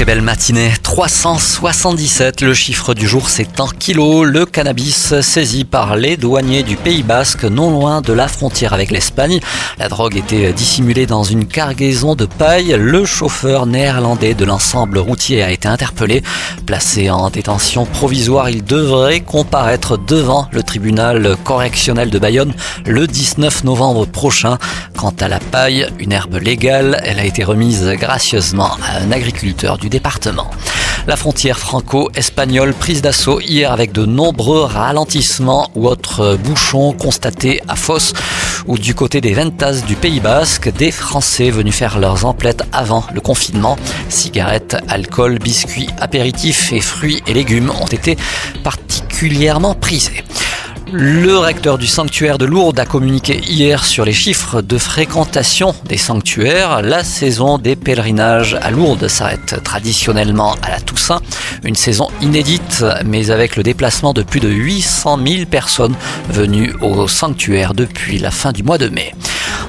Très belle matinée, 377, le chiffre du jour c'est en kilos, le cannabis saisi par les douaniers du Pays Basque non loin de la frontière avec l'Espagne. La drogue était dissimulée dans une cargaison de paille, le chauffeur néerlandais de l'ensemble routier a été interpellé. Placé en détention provisoire, il devrait comparaître devant le tribunal correctionnel de Bayonne le 19 novembre prochain. Quant à la paille, une herbe légale, elle a été remise gracieusement à un agriculteur du département. La frontière franco-espagnole prise d'assaut hier avec de nombreux ralentissements ou autres bouchons constatés à Fos ou du côté des Ventas du Pays Basque, des Français venus faire leurs emplettes avant le confinement. Cigarettes, alcool, biscuits, apéritifs et fruits et légumes ont été particulièrement prisés. Le recteur du sanctuaire de Lourdes a communiqué hier sur les chiffres de fréquentation des sanctuaires. La saison des pèlerinages à Lourdes s'arrête traditionnellement à la Toussaint. Une saison inédite, mais avec le déplacement de plus de 800 000 personnes venues au sanctuaire depuis la fin du mois de mai.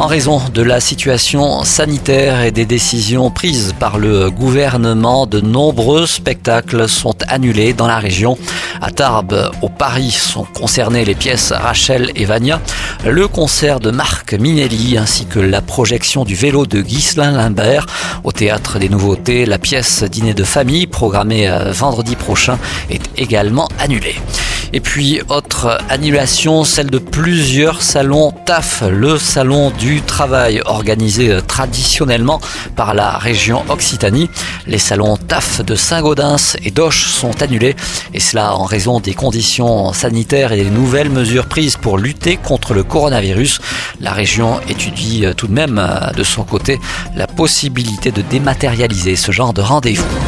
En raison de la situation sanitaire et des décisions prises par le gouvernement, de nombreux spectacles sont annulés dans la région. À Tarbes, au Paris, sont concernées les pièces Rachel et Vania, le concert de Marc Minelli ainsi que la projection du vélo de Ghislain Limbert. Au théâtre des nouveautés, la pièce Dîner de famille, programmée euh, vendredi prochain, est également annulée. Et puis, autre annulation, celle de plusieurs salons TAF, le salon du travail organisé euh, traditionnellement par la région Occitanie. Les salons TAF de Saint-Gaudens et d'Auch sont annulés, et cela en raison des conditions sanitaires et des nouvelles mesures prises pour lutter contre le coronavirus. La région étudie euh, tout de même euh, de son côté la possibilité de dématérialiser ce genre de rendez-vous.